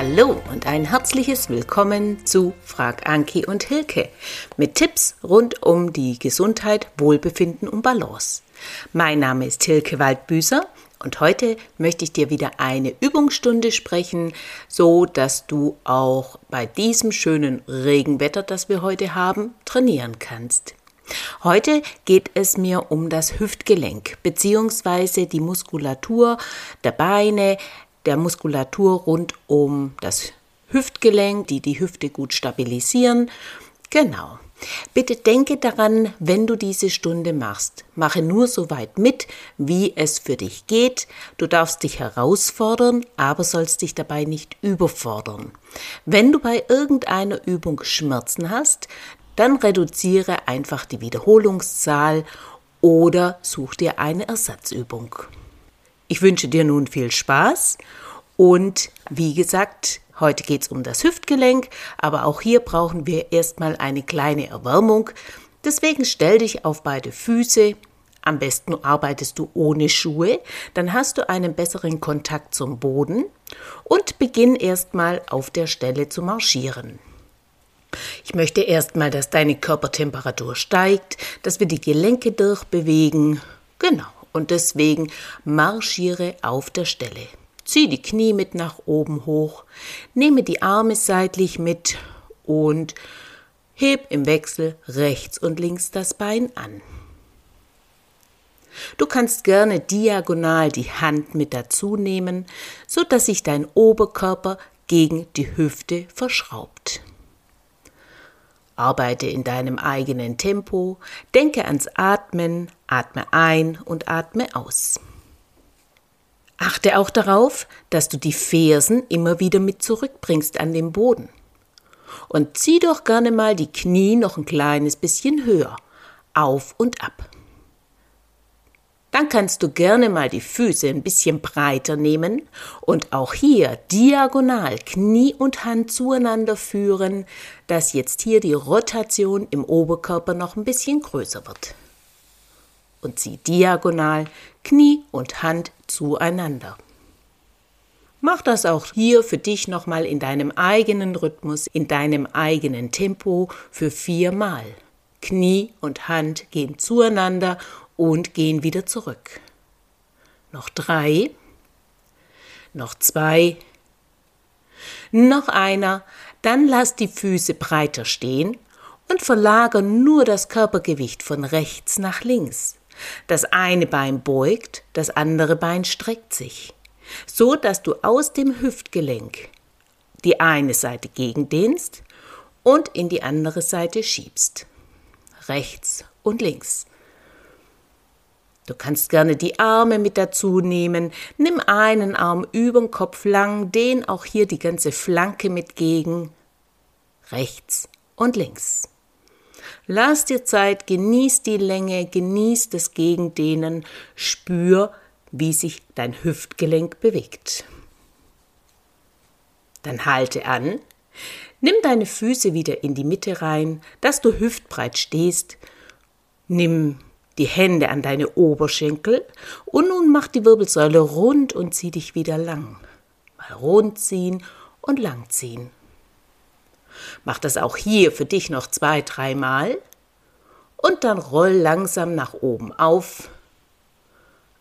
Hallo und ein herzliches Willkommen zu Frag Anki und Hilke mit Tipps rund um die Gesundheit, Wohlbefinden und Balance. Mein Name ist Hilke Waldbüßer und heute möchte ich dir wieder eine Übungsstunde sprechen, so dass du auch bei diesem schönen Regenwetter, das wir heute haben, trainieren kannst. Heute geht es mir um das Hüftgelenk bzw. die Muskulatur der Beine, der Muskulatur rund um das Hüftgelenk, die die Hüfte gut stabilisieren. Genau. Bitte denke daran, wenn du diese Stunde machst, mache nur so weit mit, wie es für dich geht. Du darfst dich herausfordern, aber sollst dich dabei nicht überfordern. Wenn du bei irgendeiner Übung Schmerzen hast, dann reduziere einfach die Wiederholungszahl oder such dir eine Ersatzübung. Ich wünsche dir nun viel Spaß und wie gesagt, heute geht es um das Hüftgelenk, aber auch hier brauchen wir erstmal eine kleine Erwärmung. Deswegen stell dich auf beide Füße. Am besten arbeitest du ohne Schuhe, dann hast du einen besseren Kontakt zum Boden und beginn erstmal auf der Stelle zu marschieren. Ich möchte erstmal, dass deine Körpertemperatur steigt, dass wir die Gelenke durchbewegen. Genau, und deswegen marschiere auf der Stelle. Zieh die Knie mit nach oben hoch, nehme die Arme seitlich mit und heb im Wechsel rechts und links das Bein an. Du kannst gerne diagonal die Hand mit dazu nehmen, so dass sich dein Oberkörper gegen die Hüfte verschraubt. Arbeite in deinem eigenen Tempo, denke ans Atmen, atme ein und atme aus. Achte auch darauf, dass du die Fersen immer wieder mit zurückbringst an den Boden. Und zieh doch gerne mal die Knie noch ein kleines bisschen höher, auf und ab. Dann kannst du gerne mal die Füße ein bisschen breiter nehmen und auch hier diagonal Knie und Hand zueinander führen, dass jetzt hier die Rotation im Oberkörper noch ein bisschen größer wird. Und zieh diagonal Knie und Hand zueinander. Mach das auch hier für dich nochmal in deinem eigenen Rhythmus, in deinem eigenen Tempo für viermal. Knie und Hand gehen zueinander und gehen wieder zurück. Noch drei, noch zwei, noch einer, dann lass die Füße breiter stehen und verlager nur das Körpergewicht von rechts nach links. Das eine Bein beugt, das andere Bein streckt sich, so dass du aus dem Hüftgelenk die eine Seite gegendehnst und in die andere Seite schiebst. Rechts und links. Du kannst gerne die Arme mit dazu nehmen. Nimm einen Arm über den Kopf lang, dehn auch hier die ganze Flanke mit gegen. Rechts und links. Lass dir Zeit, genieß die Länge, genieß das Gegendehnen, spür, wie sich dein Hüftgelenk bewegt. Dann halte an, nimm deine Füße wieder in die Mitte rein, dass du hüftbreit stehst. Nimm die Hände an deine Oberschenkel und nun mach die Wirbelsäule rund und zieh dich wieder lang. Mal rund ziehen und lang ziehen. Mach das auch hier für dich noch zwei, dreimal und dann roll langsam nach oben auf.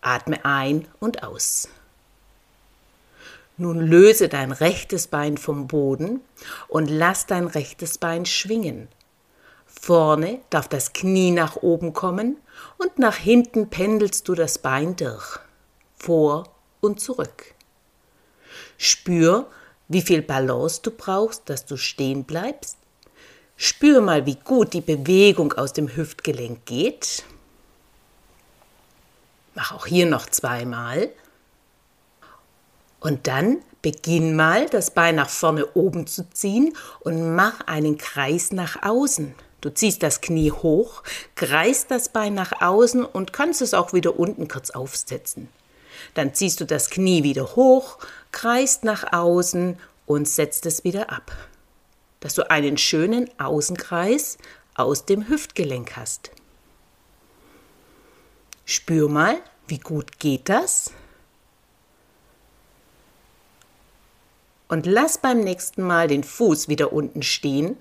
Atme ein und aus. Nun löse dein rechtes Bein vom Boden und lass dein rechtes Bein schwingen. Vorne darf das Knie nach oben kommen und nach hinten pendelst du das Bein durch, vor und zurück. Spür, wie viel Balance du brauchst, dass du stehen bleibst. Spür mal, wie gut die Bewegung aus dem Hüftgelenk geht. Mach auch hier noch zweimal. Und dann beginn mal, das Bein nach vorne oben zu ziehen und mach einen Kreis nach außen. Du ziehst das Knie hoch, kreist das Bein nach außen und kannst es auch wieder unten kurz aufsetzen. Dann ziehst du das Knie wieder hoch, kreist nach außen und setzt es wieder ab. Dass du einen schönen Außenkreis aus dem Hüftgelenk hast. Spür mal, wie gut geht das? und lass beim nächsten Mal den Fuß wieder unten stehen.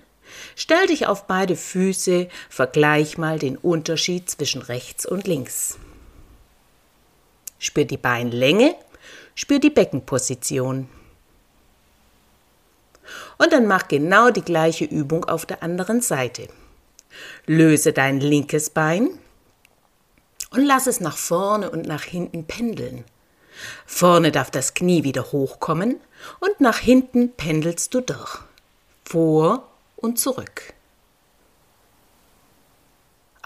Stell dich auf beide Füße, vergleich mal den Unterschied zwischen rechts und links. Spür die Beinlänge, spür die Beckenposition. Und dann mach genau die gleiche Übung auf der anderen Seite. Löse dein linkes Bein und lass es nach vorne und nach hinten pendeln. Vorne darf das Knie wieder hochkommen und nach hinten pendelst du durch. Vor und zurück.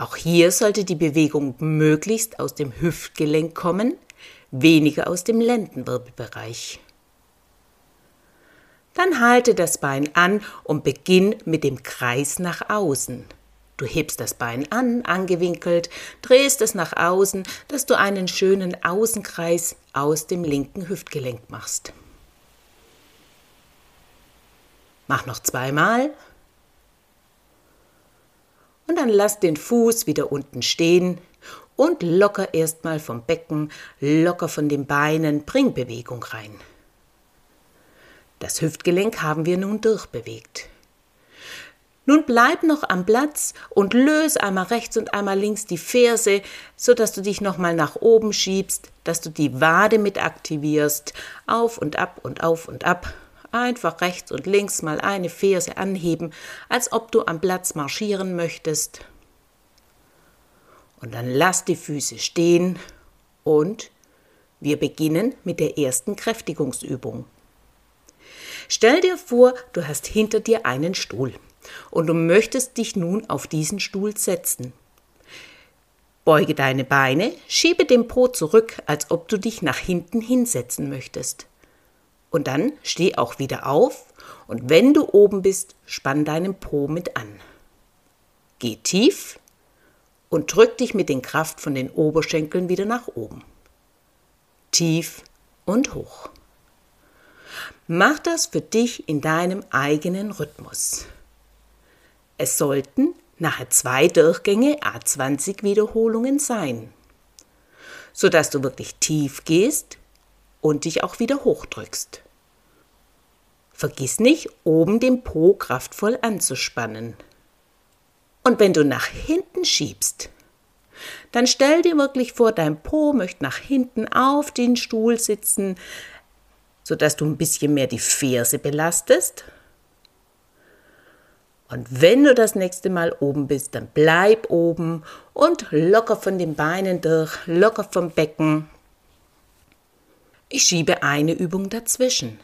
Auch hier sollte die Bewegung möglichst aus dem Hüftgelenk kommen, weniger aus dem Lendenwirbelbereich. Dann halte das Bein an und beginn mit dem Kreis nach außen. Du hebst das Bein an, angewinkelt, drehst es nach außen, dass du einen schönen Außenkreis aus dem linken Hüftgelenk machst. Mach noch zweimal. Und dann lass den Fuß wieder unten stehen und locker erstmal vom Becken, locker von den Beinen, bring Bewegung rein. Das Hüftgelenk haben wir nun durchbewegt. Nun bleib noch am Platz und löse einmal rechts und einmal links die Ferse, so dass du dich nochmal nach oben schiebst, dass du die Wade mit aktivierst, auf und ab und auf und ab. Einfach rechts und links mal eine Ferse anheben, als ob du am Platz marschieren möchtest. Und dann lass die Füße stehen und wir beginnen mit der ersten Kräftigungsübung. Stell dir vor, du hast hinter dir einen Stuhl und du möchtest dich nun auf diesen Stuhl setzen. Beuge deine Beine, schiebe den Po zurück, als ob du dich nach hinten hinsetzen möchtest. Und dann steh auch wieder auf und wenn du oben bist, spann deinen Po mit an. Geh tief und drück dich mit den Kraft von den Oberschenkeln wieder nach oben. Tief und hoch. Mach das für dich in deinem eigenen Rhythmus. Es sollten nachher zwei Durchgänge A20 Wiederholungen sein, sodass du wirklich tief gehst und dich auch wieder hochdrückst. Vergiss nicht, oben den Po kraftvoll anzuspannen. Und wenn du nach hinten schiebst, dann stell dir wirklich vor, dein Po möchte nach hinten auf den Stuhl sitzen, sodass du ein bisschen mehr die Ferse belastest und wenn du das nächste Mal oben bist, dann bleib oben und locker von den Beinen durch, locker vom Becken. Ich schiebe eine Übung dazwischen.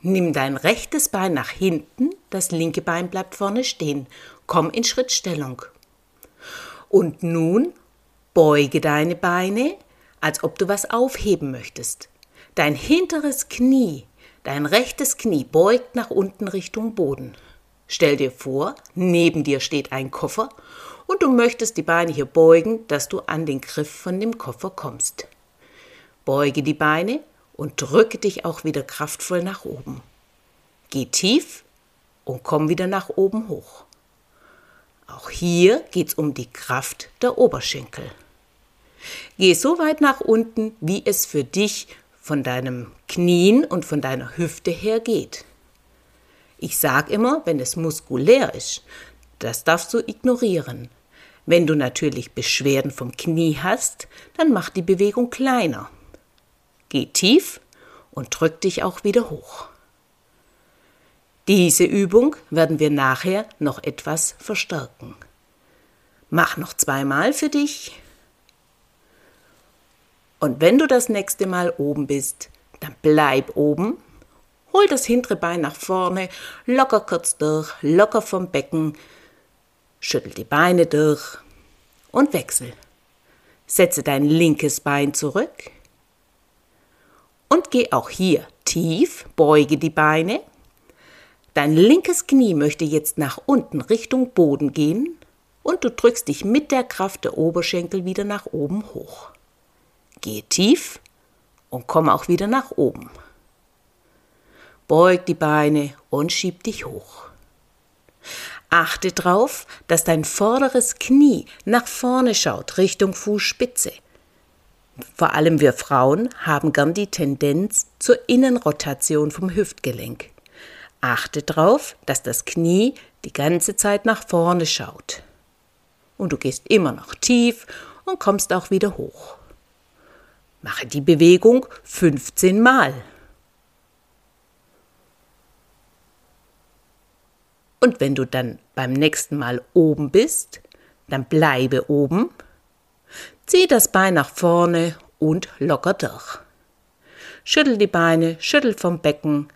Nimm dein rechtes Bein nach hinten, das linke Bein bleibt vorne stehen. Komm in Schrittstellung. Und nun beuge deine Beine, als ob du was aufheben möchtest. Dein hinteres Knie, dein rechtes Knie beugt nach unten Richtung Boden. Stell dir vor, neben dir steht ein Koffer und du möchtest die Beine hier beugen, dass du an den Griff von dem Koffer kommst. Beuge die Beine und drücke dich auch wieder kraftvoll nach oben. Geh tief und komm wieder nach oben hoch. Auch hier geht's um die Kraft der Oberschenkel. Geh so weit nach unten, wie es für dich von deinem Knien und von deiner Hüfte her geht. Ich sag immer, wenn es muskulär ist, das darfst du ignorieren. Wenn du natürlich Beschwerden vom Knie hast, dann mach die Bewegung kleiner. Geh tief und drück dich auch wieder hoch. Diese Übung werden wir nachher noch etwas verstärken. Mach noch zweimal für dich. Und wenn du das nächste Mal oben bist, dann bleib oben Hol das hintere Bein nach vorne, locker kurz durch, locker vom Becken, schüttel die Beine durch und wechsel. Setze dein linkes Bein zurück und geh auch hier tief, beuge die Beine. Dein linkes Knie möchte jetzt nach unten Richtung Boden gehen und du drückst dich mit der Kraft der Oberschenkel wieder nach oben hoch. Geh tief und komm auch wieder nach oben. Beug die Beine und schieb dich hoch. Achte darauf, dass dein vorderes Knie nach vorne schaut, Richtung Fußspitze. Vor allem wir Frauen haben gern die Tendenz zur Innenrotation vom Hüftgelenk. Achte darauf, dass das Knie die ganze Zeit nach vorne schaut. Und du gehst immer noch tief und kommst auch wieder hoch. Mache die Bewegung 15 Mal. Und wenn du dann beim nächsten Mal oben bist, dann bleibe oben, zieh das Bein nach vorne und locker durch. Schüttel die Beine, schüttel vom Becken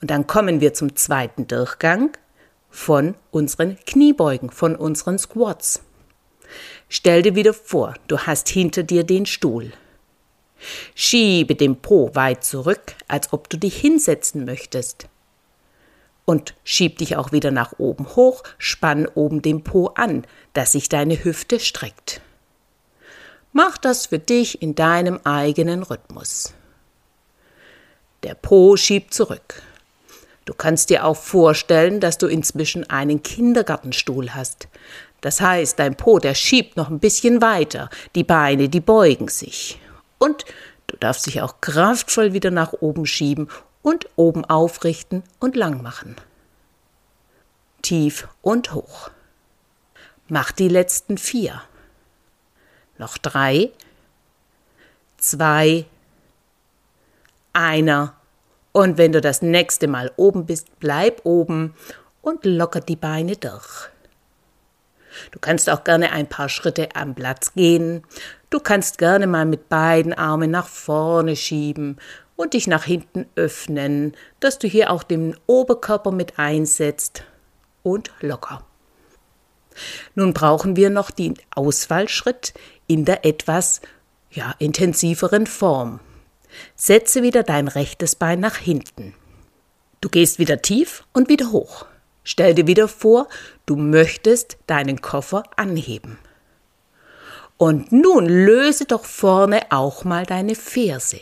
und dann kommen wir zum zweiten Durchgang von unseren Kniebeugen, von unseren Squats. Stell dir wieder vor, du hast hinter dir den Stuhl. Schiebe den Po weit zurück, als ob du dich hinsetzen möchtest und schieb dich auch wieder nach oben hoch, spann oben den Po an, dass sich deine Hüfte streckt. Mach das für dich in deinem eigenen Rhythmus. Der Po schiebt zurück. Du kannst dir auch vorstellen, dass du inzwischen einen Kindergartenstuhl hast. Das heißt, dein Po, der schiebt noch ein bisschen weiter, die Beine, die beugen sich. Und du darfst dich auch kraftvoll wieder nach oben schieben und oben aufrichten und lang machen. Tief und hoch. Mach die letzten vier. Noch drei, zwei, einer. Und wenn du das nächste Mal oben bist, bleib oben und locker die Beine durch. Du kannst auch gerne ein paar Schritte am Platz gehen. Du kannst gerne mal mit beiden Armen nach vorne schieben und dich nach hinten öffnen, dass du hier auch den Oberkörper mit einsetzt und locker. Nun brauchen wir noch den Ausfallschritt in der etwas ja, intensiveren Form. Setze wieder dein rechtes Bein nach hinten. Du gehst wieder tief und wieder hoch. Stell dir wieder vor, du möchtest deinen Koffer anheben. Und nun löse doch vorne auch mal deine Ferse.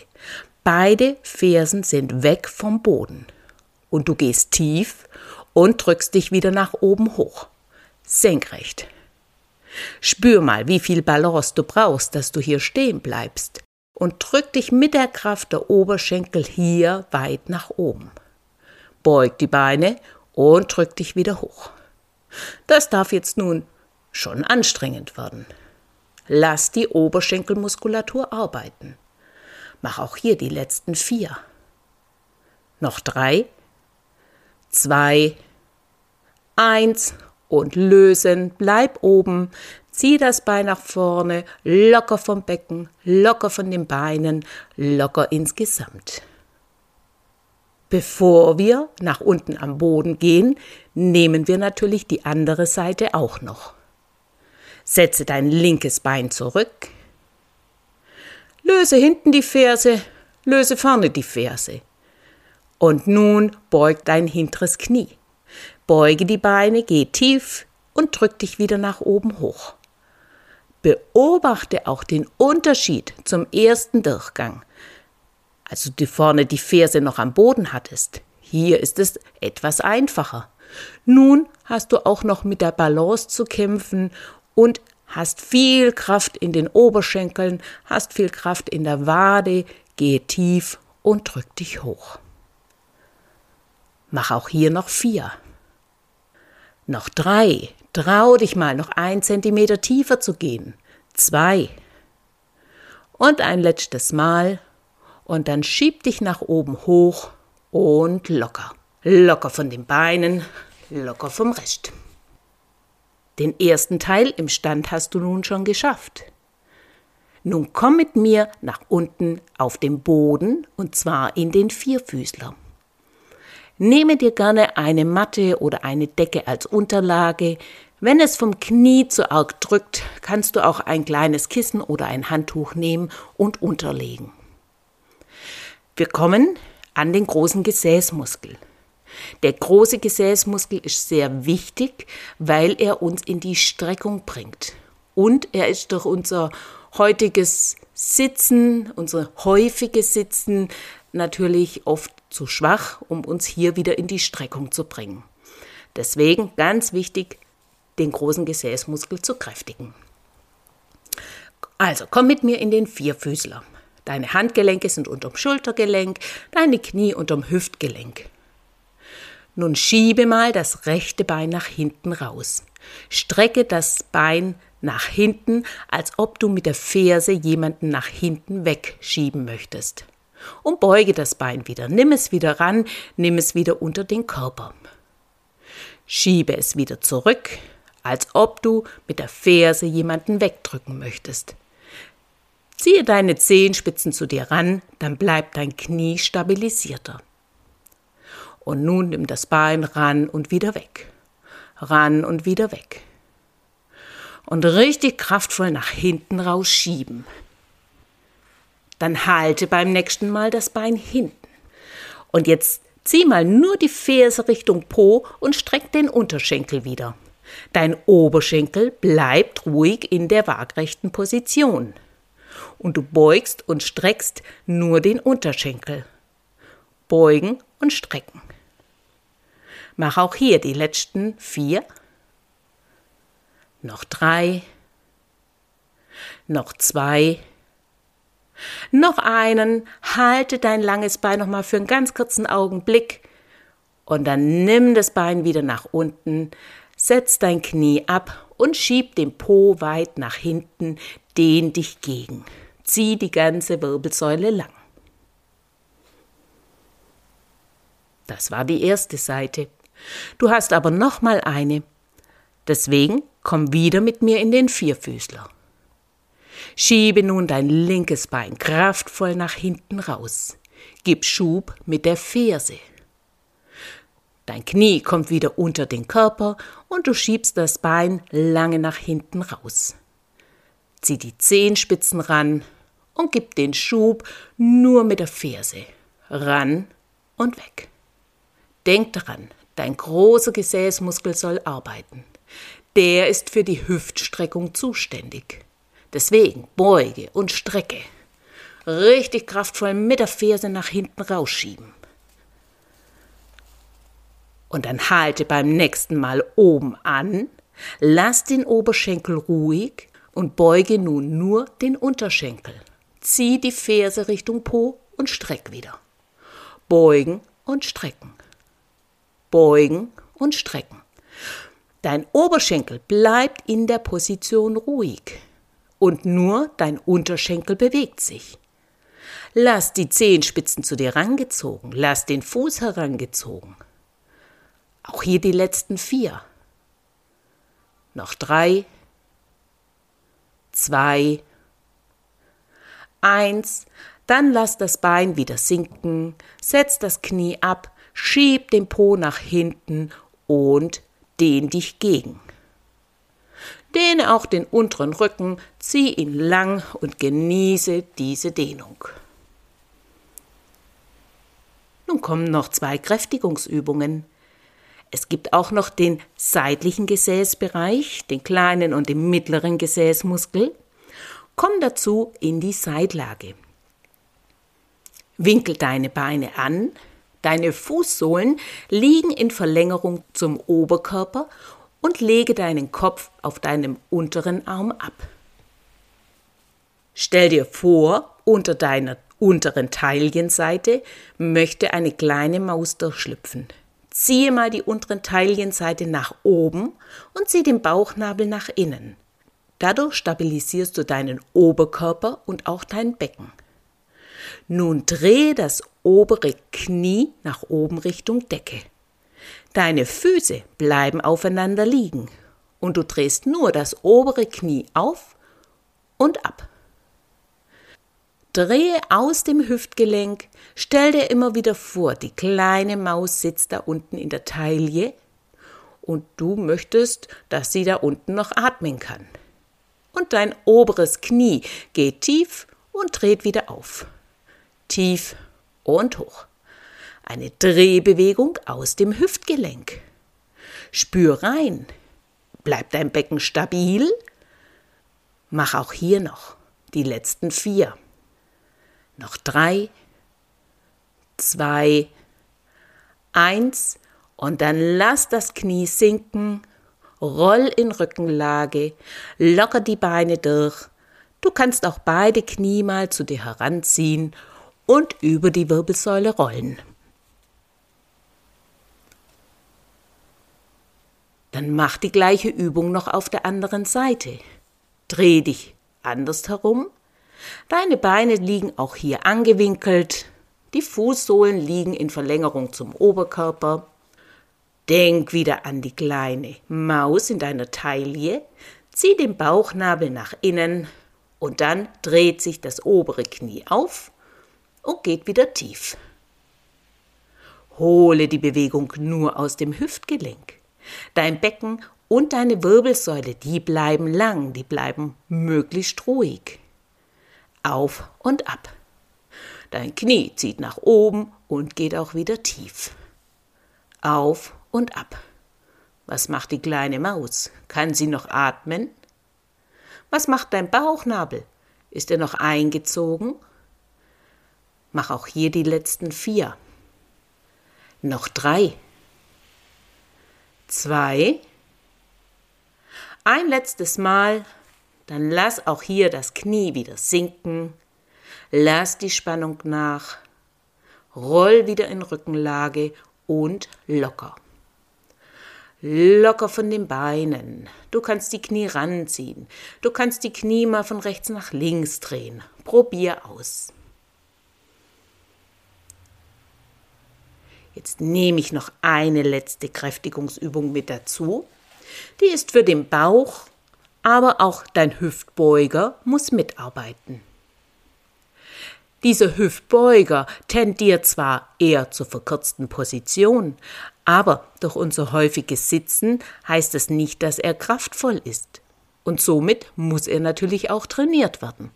Beide Fersen sind weg vom Boden. Und du gehst tief und drückst dich wieder nach oben hoch. Senkrecht. Spür mal, wie viel Balance du brauchst, dass du hier stehen bleibst. Und drück dich mit der Kraft der Oberschenkel hier weit nach oben. Beug die Beine und drück dich wieder hoch. Das darf jetzt nun schon anstrengend werden. Lass die Oberschenkelmuskulatur arbeiten. Mach auch hier die letzten vier. Noch drei, zwei, eins und lösen. Bleib oben. Zieh das Bein nach vorne, locker vom Becken, locker von den Beinen, locker insgesamt. Bevor wir nach unten am Boden gehen, nehmen wir natürlich die andere Seite auch noch. Setze dein linkes Bein zurück, Löse hinten die Ferse, löse vorne die Ferse. Und nun beug dein hinteres Knie. Beuge die Beine, geh tief und drück dich wieder nach oben hoch. Beobachte auch den Unterschied zum ersten Durchgang. Also du vorne die Ferse noch am Boden hattest. Hier ist es etwas einfacher. Nun hast du auch noch mit der Balance zu kämpfen und hast viel Kraft in den Oberschenkeln, hast viel Kraft in der Wade, gehe tief und drück dich hoch. Mach auch hier noch vier. Noch drei. Trau dich mal, noch ein Zentimeter tiefer zu gehen. Zwei. Und ein letztes Mal. Und dann schieb dich nach oben hoch und locker. Locker von den Beinen, locker vom Rest. Den ersten Teil im Stand hast du nun schon geschafft. Nun komm mit mir nach unten auf den Boden und zwar in den Vierfüßler. Nehme dir gerne eine Matte oder eine Decke als Unterlage. Wenn es vom Knie zu arg drückt, kannst du auch ein kleines Kissen oder ein Handtuch nehmen und unterlegen. Wir kommen an den großen Gesäßmuskel. Der große Gesäßmuskel ist sehr wichtig, weil er uns in die Streckung bringt. Und er ist durch unser heutiges Sitzen, unser häufiges Sitzen natürlich oft zu schwach, um uns hier wieder in die Streckung zu bringen. Deswegen ganz wichtig, den großen Gesäßmuskel zu kräftigen. Also komm mit mir in den Vierfüßler. Deine Handgelenke sind unterm Schultergelenk, deine Knie unterm Hüftgelenk. Nun schiebe mal das rechte Bein nach hinten raus. Strecke das Bein nach hinten, als ob du mit der Ferse jemanden nach hinten wegschieben möchtest. Und beuge das Bein wieder. Nimm es wieder ran, nimm es wieder unter den Körper. Schiebe es wieder zurück, als ob du mit der Ferse jemanden wegdrücken möchtest. Ziehe deine Zehenspitzen zu dir ran, dann bleibt dein Knie stabilisierter. Und nun nimm das Bein ran und wieder weg. Ran und wieder weg. Und richtig kraftvoll nach hinten rausschieben. Dann halte beim nächsten Mal das Bein hinten. Und jetzt zieh mal nur die Ferse Richtung Po und streck den Unterschenkel wieder. Dein Oberschenkel bleibt ruhig in der waagrechten Position. Und du beugst und streckst nur den Unterschenkel. Beugen und strecken. Mach auch hier die letzten vier. Noch drei. Noch zwei. Noch einen. Halte dein langes Bein noch mal für einen ganz kurzen Augenblick. Und dann nimm das Bein wieder nach unten. Setz dein Knie ab und schieb den Po weit nach hinten. Dehn dich gegen. Zieh die ganze Wirbelsäule lang. Das war die erste Seite. Du hast aber noch mal eine. Deswegen komm wieder mit mir in den Vierfüßler. Schiebe nun dein linkes Bein kraftvoll nach hinten raus. Gib Schub mit der Ferse. Dein Knie kommt wieder unter den Körper und du schiebst das Bein lange nach hinten raus. Zieh die Zehenspitzen ran und gib den Schub nur mit der Ferse. Ran und weg. Denk daran, Dein großer Gesäßmuskel soll arbeiten. Der ist für die Hüftstreckung zuständig. Deswegen beuge und strecke. Richtig kraftvoll mit der Ferse nach hinten rausschieben. Und dann halte beim nächsten Mal oben an, lass den Oberschenkel ruhig und beuge nun nur den Unterschenkel. Zieh die Ferse Richtung Po und streck wieder. Beugen und strecken beugen und strecken. Dein Oberschenkel bleibt in der Position ruhig und nur dein Unterschenkel bewegt sich. Lass die Zehenspitzen zu dir rangezogen, lass den Fuß herangezogen. Auch hier die letzten vier. Noch drei, zwei, eins, dann lass das Bein wieder sinken, setz das Knie ab, schieb den Po nach hinten und dehn dich gegen. Dehne auch den unteren Rücken, zieh ihn lang und genieße diese Dehnung. Nun kommen noch zwei Kräftigungsübungen. Es gibt auch noch den seitlichen Gesäßbereich, den kleinen und den mittleren Gesäßmuskel. Komm dazu in die Seitlage. Winkel deine Beine an, Deine Fußsohlen liegen in Verlängerung zum Oberkörper und lege deinen Kopf auf deinem unteren Arm ab. Stell dir vor, unter deiner unteren Taillenseite möchte eine kleine Maus durchschlüpfen. Ziehe mal die unteren Taillenseite nach oben und zieh den Bauchnabel nach innen. Dadurch stabilisierst du deinen Oberkörper und auch dein Becken. Nun dreh das obere Knie nach oben Richtung Decke. Deine Füße bleiben aufeinander liegen und du drehst nur das obere Knie auf und ab. Drehe aus dem Hüftgelenk, stell dir immer wieder vor, die kleine Maus sitzt da unten in der Taille und du möchtest, dass sie da unten noch atmen kann. Und dein oberes Knie geht tief und dreht wieder auf. Tief und hoch. Eine Drehbewegung aus dem Hüftgelenk. Spür rein. Bleibt dein Becken stabil? Mach auch hier noch die letzten vier. Noch drei, zwei, eins und dann lass das Knie sinken, roll in Rückenlage, locker die Beine durch, Du kannst auch beide Knie mal zu dir heranziehen und über die Wirbelsäule rollen. Dann mach die gleiche Übung noch auf der anderen Seite. Dreh dich andersherum. Deine Beine liegen auch hier angewinkelt. Die Fußsohlen liegen in Verlängerung zum Oberkörper. Denk wieder an die kleine Maus in deiner Taille. Zieh den Bauchnabel nach innen und dann dreht sich das obere Knie auf und geht wieder tief. Hole die Bewegung nur aus dem Hüftgelenk. Dein Becken und deine Wirbelsäule, die bleiben lang, die bleiben möglichst ruhig. Auf und ab. Dein Knie zieht nach oben und geht auch wieder tief. Auf und ab. Was macht die kleine Maus? Kann sie noch atmen? Was macht dein Bauchnabel? Ist er noch eingezogen? Mach auch hier die letzten vier. Noch drei zwei. Ein letztes Mal, dann lass auch hier das Knie wieder sinken, lass die Spannung nach, roll wieder in Rückenlage und locker. Locker von den Beinen. Du kannst die Knie ranziehen. Du kannst die Knie mal von rechts nach links drehen. Probier aus. Jetzt nehme ich noch eine letzte Kräftigungsübung mit dazu. Die ist für den Bauch, aber auch dein Hüftbeuger muss mitarbeiten. Dieser Hüftbeuger tendiert zwar eher zur verkürzten Position, aber durch unser häufiges Sitzen heißt es nicht, dass er kraftvoll ist. Und somit muss er natürlich auch trainiert werden.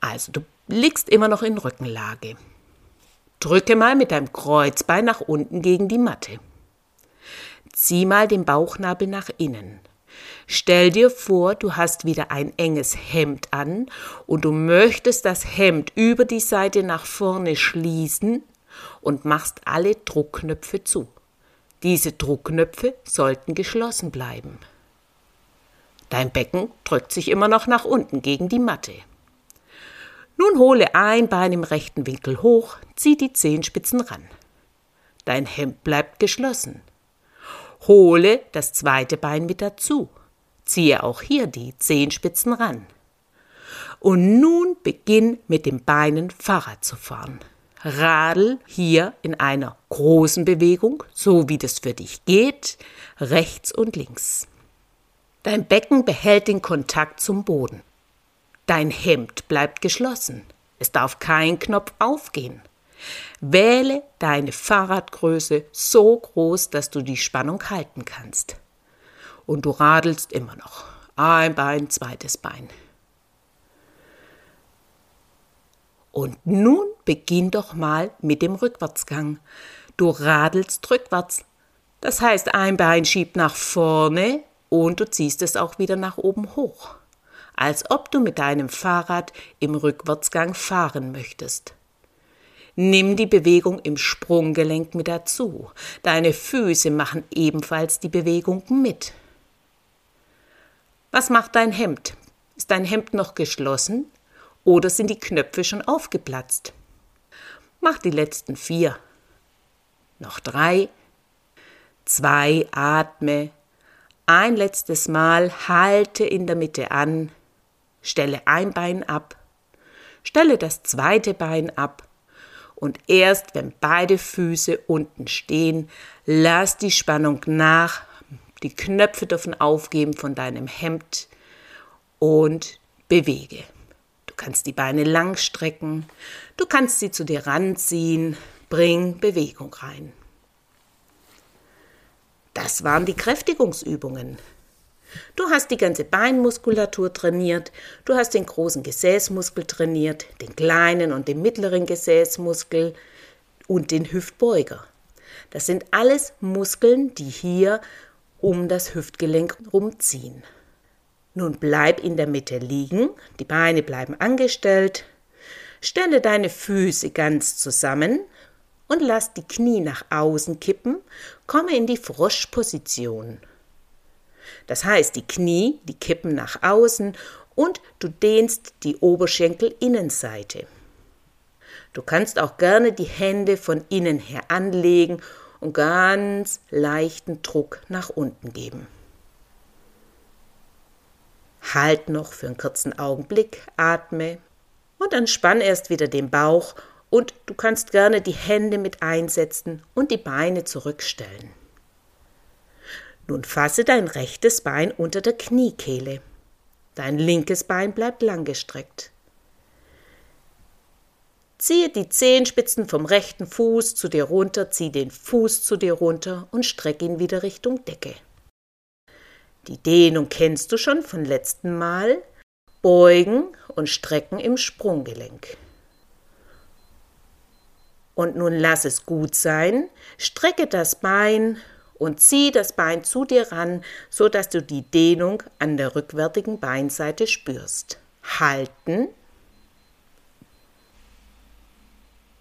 Also du liegst immer noch in Rückenlage. Drücke mal mit deinem Kreuzbein nach unten gegen die Matte. Zieh mal den Bauchnabel nach innen. Stell dir vor, du hast wieder ein enges Hemd an und du möchtest das Hemd über die Seite nach vorne schließen und machst alle Druckknöpfe zu. Diese Druckknöpfe sollten geschlossen bleiben. Dein Becken drückt sich immer noch nach unten gegen die Matte. Nun hole ein Bein im rechten Winkel hoch, zieh die Zehenspitzen ran. Dein Hemd bleibt geschlossen. Hole das zweite Bein mit dazu. Ziehe auch hier die Zehenspitzen ran. Und nun beginn mit den Beinen Fahrrad zu fahren. Radel hier in einer großen Bewegung, so wie das für dich geht, rechts und links. Dein Becken behält den Kontakt zum Boden. Dein Hemd bleibt geschlossen. Es darf kein Knopf aufgehen. Wähle deine Fahrradgröße so groß, dass du die Spannung halten kannst. Und du radelst immer noch. Ein Bein, zweites Bein. Und nun beginn doch mal mit dem Rückwärtsgang. Du radelst rückwärts. Das heißt, ein Bein schiebt nach vorne und du ziehst es auch wieder nach oben hoch als ob du mit deinem Fahrrad im Rückwärtsgang fahren möchtest. Nimm die Bewegung im Sprunggelenk mit dazu. Deine Füße machen ebenfalls die Bewegung mit. Was macht dein Hemd? Ist dein Hemd noch geschlossen oder sind die Knöpfe schon aufgeplatzt? Mach die letzten vier. Noch drei. Zwei, atme. Ein letztes Mal halte in der Mitte an. Stelle ein Bein ab, stelle das zweite Bein ab und erst wenn beide Füße unten stehen, lass die Spannung nach, die Knöpfe dürfen aufgeben von deinem Hemd und bewege. Du kannst die Beine lang strecken, du kannst sie zu dir ranziehen, bring Bewegung rein. Das waren die Kräftigungsübungen. Du hast die ganze Beinmuskulatur trainiert, du hast den großen Gesäßmuskel trainiert, den kleinen und den mittleren Gesäßmuskel und den Hüftbeuger. Das sind alles Muskeln, die hier um das Hüftgelenk rumziehen. Nun bleib in der Mitte liegen, die Beine bleiben angestellt, stelle deine Füße ganz zusammen und lass die Knie nach außen kippen, komme in die Froschposition. Das heißt, die Knie, die kippen nach außen und du dehnst die Oberschenkelinnenseite. Du kannst auch gerne die Hände von innen her anlegen und ganz leichten Druck nach unten geben. Halt noch für einen kurzen Augenblick, atme und dann spann erst wieder den Bauch und du kannst gerne die Hände mit einsetzen und die Beine zurückstellen. Nun fasse dein rechtes Bein unter der Kniekehle. Dein linkes Bein bleibt langgestreckt. Ziehe die Zehenspitzen vom rechten Fuß zu dir runter, zieh den Fuß zu dir runter und streck ihn wieder Richtung Decke. Die Dehnung kennst du schon von letzten Mal. Beugen und strecken im Sprunggelenk. Und nun lass es gut sein, strecke das Bein und zieh das Bein zu dir ran, so dass du die Dehnung an der rückwärtigen Beinseite spürst. Halten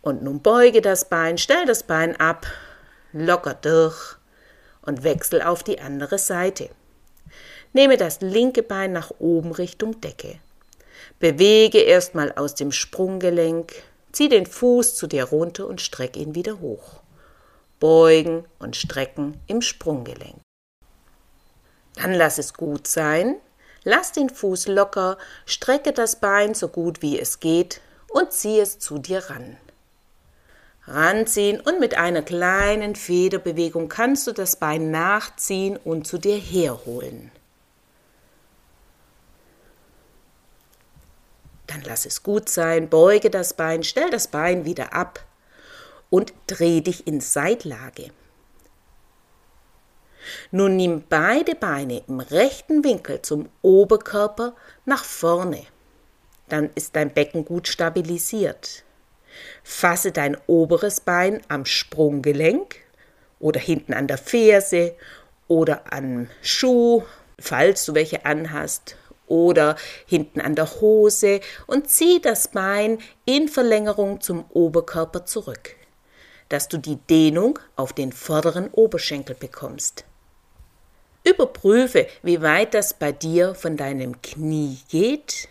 Und nun beuge das Bein, stell das Bein ab, locker durch und wechsel auf die andere Seite. Nehme das linke Bein nach oben Richtung Decke. Bewege erstmal aus dem Sprunggelenk, zieh den Fuß zu dir runter und streck ihn wieder hoch. Beugen und strecken im Sprunggelenk. Dann lass es gut sein, lass den Fuß locker, strecke das Bein so gut wie es geht und zieh es zu dir ran ranziehen und mit einer kleinen Federbewegung kannst du das Bein nachziehen und zu dir herholen. Dann lass es gut sein, beuge das Bein, stell das Bein wieder ab und dreh dich in Seitlage. Nun nimm beide Beine im rechten Winkel zum Oberkörper nach vorne. Dann ist dein Becken gut stabilisiert. Fasse dein oberes Bein am Sprunggelenk oder hinten an der Ferse oder am Schuh, falls du welche anhast, oder hinten an der Hose und zieh das Bein in Verlängerung zum Oberkörper zurück, dass du die Dehnung auf den vorderen Oberschenkel bekommst. Überprüfe, wie weit das bei dir von deinem Knie geht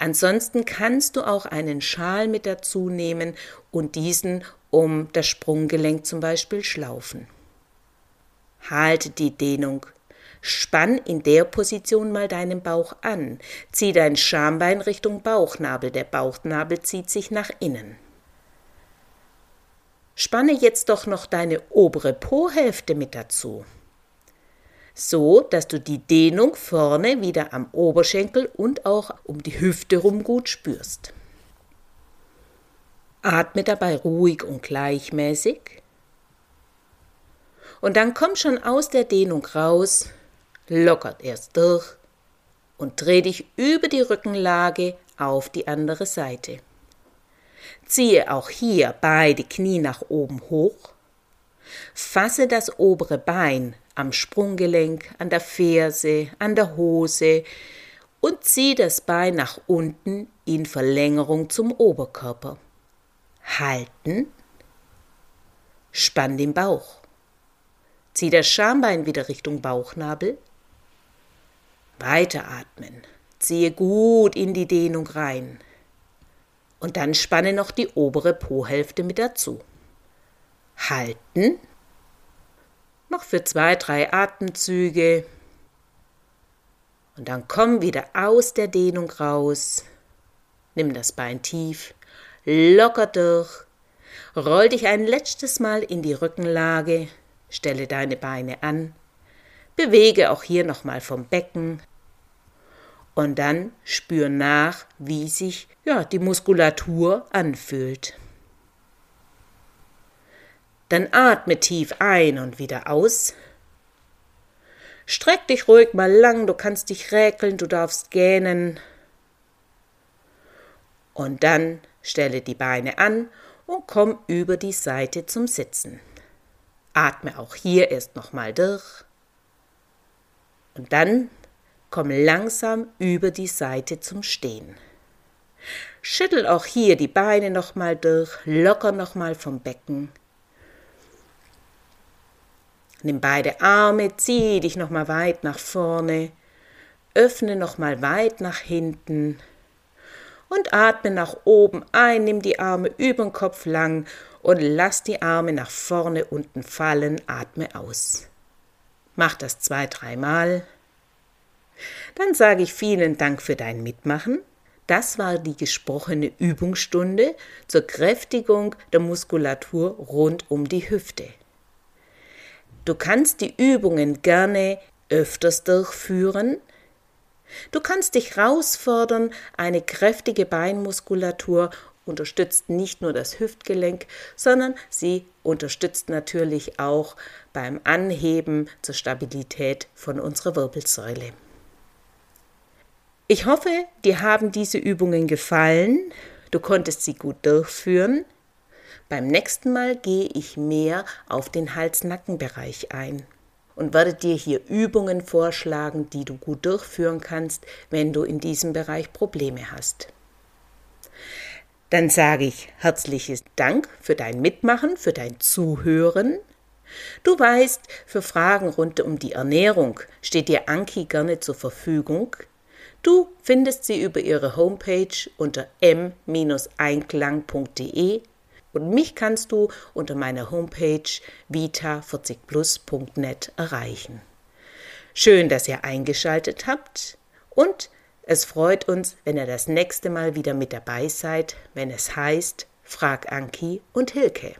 Ansonsten kannst du auch einen Schal mit dazu nehmen und diesen um das Sprunggelenk zum Beispiel schlaufen. Halte die Dehnung. Spann in der Position mal deinen Bauch an. Zieh dein Schambein Richtung Bauchnabel. Der Bauchnabel zieht sich nach innen. Spanne jetzt doch noch deine obere Po-Hälfte mit dazu so dass du die Dehnung vorne wieder am Oberschenkel und auch um die Hüfte rum gut spürst. Atme dabei ruhig und gleichmäßig. Und dann komm schon aus der Dehnung raus, lockert erst durch und dreh dich über die Rückenlage auf die andere Seite. Ziehe auch hier beide Knie nach oben hoch. Fasse das obere Bein am Sprunggelenk, an der Ferse, an der Hose und zieh das Bein nach unten in Verlängerung zum Oberkörper. Halten, spann den Bauch. Zieh das Schambein wieder Richtung Bauchnabel. Weiteratmen. Ziehe gut in die Dehnung rein. Und dann spanne noch die obere Po-Hälfte mit dazu. Halten noch für zwei, drei Atemzüge. Und dann komm wieder aus der Dehnung raus. Nimm das Bein tief, locker durch. Roll dich ein letztes Mal in die Rückenlage, stelle deine Beine an, bewege auch hier nochmal vom Becken und dann spür nach, wie sich ja, die Muskulatur anfühlt. Dann atme tief ein und wieder aus. Streck dich ruhig mal lang, du kannst dich räkeln, du darfst gähnen. Und dann stelle die Beine an und komm über die Seite zum Sitzen. Atme auch hier erst nochmal durch. Und dann komm langsam über die Seite zum Stehen. Schüttel auch hier die Beine nochmal durch, locker nochmal vom Becken Nimm beide Arme, zieh dich nochmal weit nach vorne öffne nochmal weit nach hinten und atme nach oben ein, nimm die Arme über den Kopf lang und lass die Arme nach vorne unten fallen, atme aus. Mach das zwei, dreimal. Dann sage ich vielen Dank für dein Mitmachen. Das war die gesprochene Übungsstunde zur Kräftigung der Muskulatur rund um die Hüfte. Du kannst die Übungen gerne öfters durchführen. Du kannst dich herausfordern, eine kräftige Beinmuskulatur unterstützt nicht nur das Hüftgelenk, sondern sie unterstützt natürlich auch beim Anheben zur Stabilität von unserer Wirbelsäule. Ich hoffe, dir haben diese Übungen gefallen, du konntest sie gut durchführen. Beim nächsten Mal gehe ich mehr auf den Hals-Nacken-Bereich ein und werde dir hier Übungen vorschlagen, die du gut durchführen kannst, wenn du in diesem Bereich Probleme hast. Dann sage ich herzliches Dank für dein Mitmachen, für dein Zuhören. Du weißt, für Fragen rund um die Ernährung steht dir Anki gerne zur Verfügung. Du findest sie über ihre Homepage unter m-einklang.de und mich kannst du unter meiner Homepage vita40plus.net erreichen. Schön, dass ihr eingeschaltet habt und es freut uns, wenn ihr das nächste Mal wieder mit dabei seid, wenn es heißt Frag Anki und Hilke.